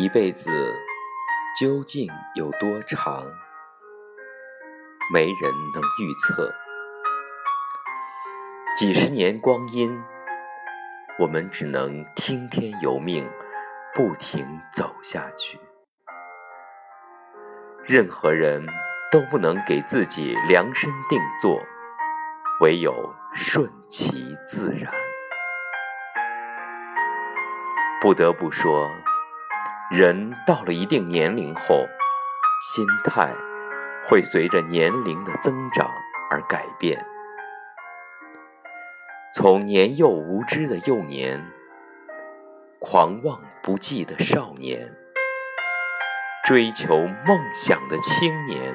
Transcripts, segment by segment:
一辈子究竟有多长？没人能预测。几十年光阴，我们只能听天由命，不停走下去。任何人都不能给自己量身定做，唯有顺其自然。不得不说。人到了一定年龄后，心态会随着年龄的增长而改变。从年幼无知的幼年，狂妄不羁的少年，追求梦想的青年，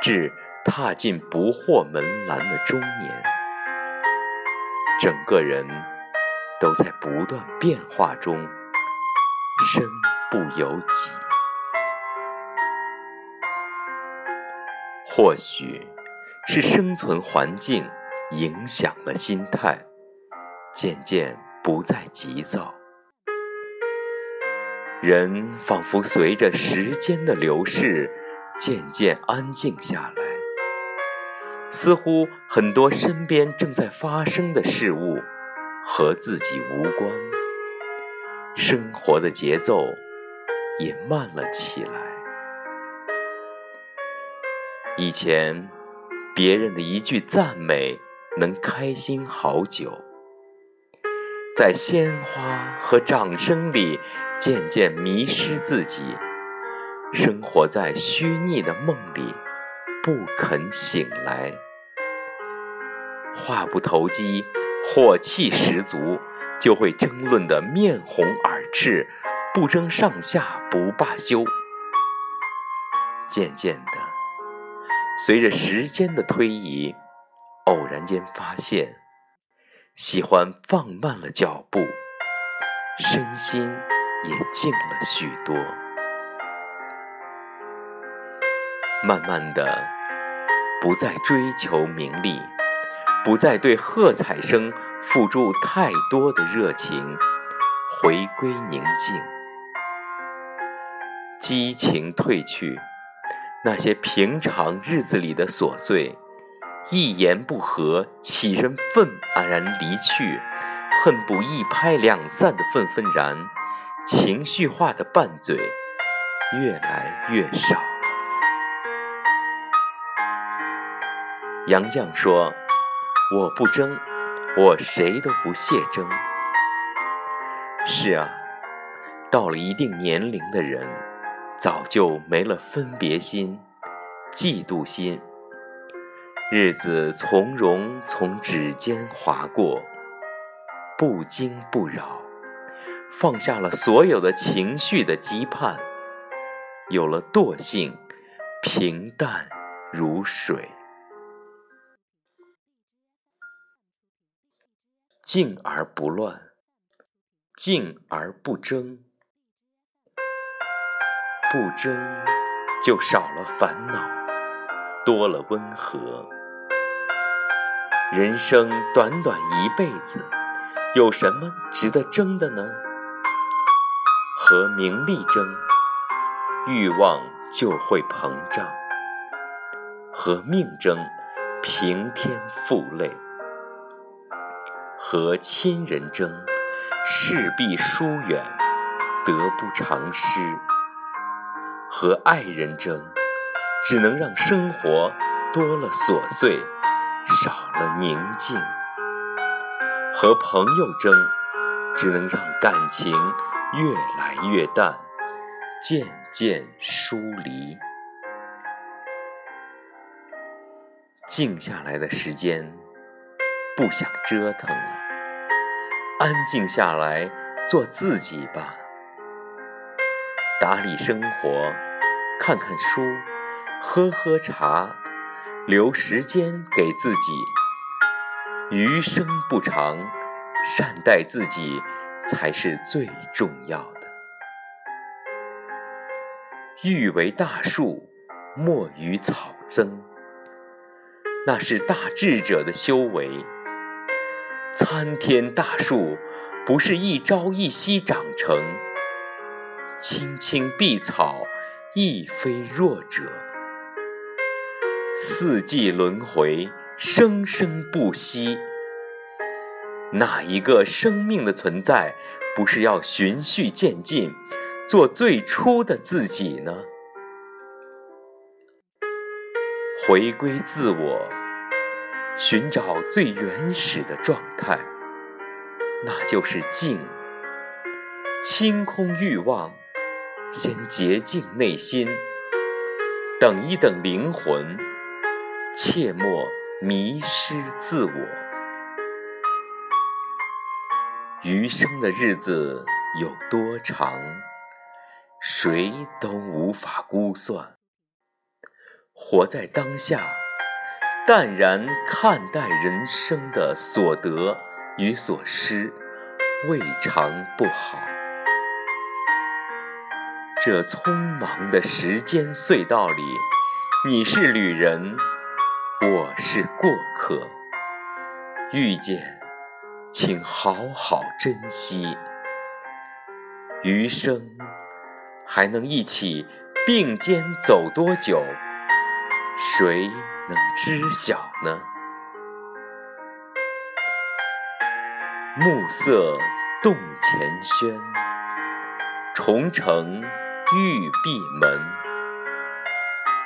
至踏进不惑门栏的中年，整个人都在不断变化中。身不由己，或许是生存环境影响了心态，渐渐不再急躁。人仿佛随着时间的流逝，渐渐安静下来，似乎很多身边正在发生的事物和自己无关。生活的节奏也慢了起来。以前，别人的一句赞美能开心好久，在鲜花和掌声里渐渐迷失自己，生活在虚拟的梦里，不肯醒来。话不投机，火气十足。就会争论得面红耳赤，不争上下不罢休。渐渐的，随着时间的推移，偶然间发现，喜欢放慢了脚步，身心也静了许多。慢慢的，不再追求名利。不再对喝彩声付诸太多的热情，回归宁静，激情褪去，那些平常日子里的琐碎，一言不合起身愤然离去，恨不一拍两散的愤愤然，情绪化的拌嘴越来越少。杨绛说。我不争，我谁都不屑争。是啊，到了一定年龄的人，早就没了分别心、嫉妒心，日子从容从指尖划过，不惊不扰，放下了所有的情绪的羁绊，有了惰性，平淡如水。静而不乱，静而不争，不争就少了烦恼，多了温和。人生短短一辈子，有什么值得争的呢？和名利争，欲望就会膨胀；和命争，平添负累。和亲人争，势必疏远，得不偿失；和爱人争，只能让生活多了琐碎，少了宁静；和朋友争，只能让感情越来越淡，渐渐疏离。静下来的时间。不想折腾了，安静下来做自己吧。打理生活，看看书，喝喝茶，留时间给自己。余生不长，善待自己才是最重要的。欲为大树，莫与草争，那是大智者的修为。参天大树不是一朝一夕长成，青青碧草，亦非弱者。四季轮回，生生不息。哪一个生命的存在，不是要循序渐进，做最初的自己呢？回归自我，寻找最原始的状态，那就是静。清空欲望，先洁净内心，等一等灵魂，切莫迷失自我。余生的日子有多长，谁都无法估算。活在当下，淡然看待人生的所得与所失，未尝不好。这匆忙的时间隧道里，你是旅人，我是过客，遇见。请好好珍惜，余生还能一起并肩走多久？谁能知晓呢？暮色动前轩，重城玉闭门。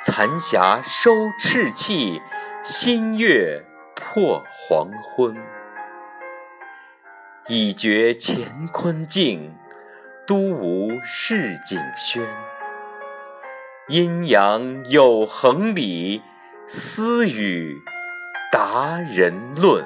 残霞收赤气，新月破黄昏。已觉乾坤静，都无市井喧。阴阳有恒理，私语达人论。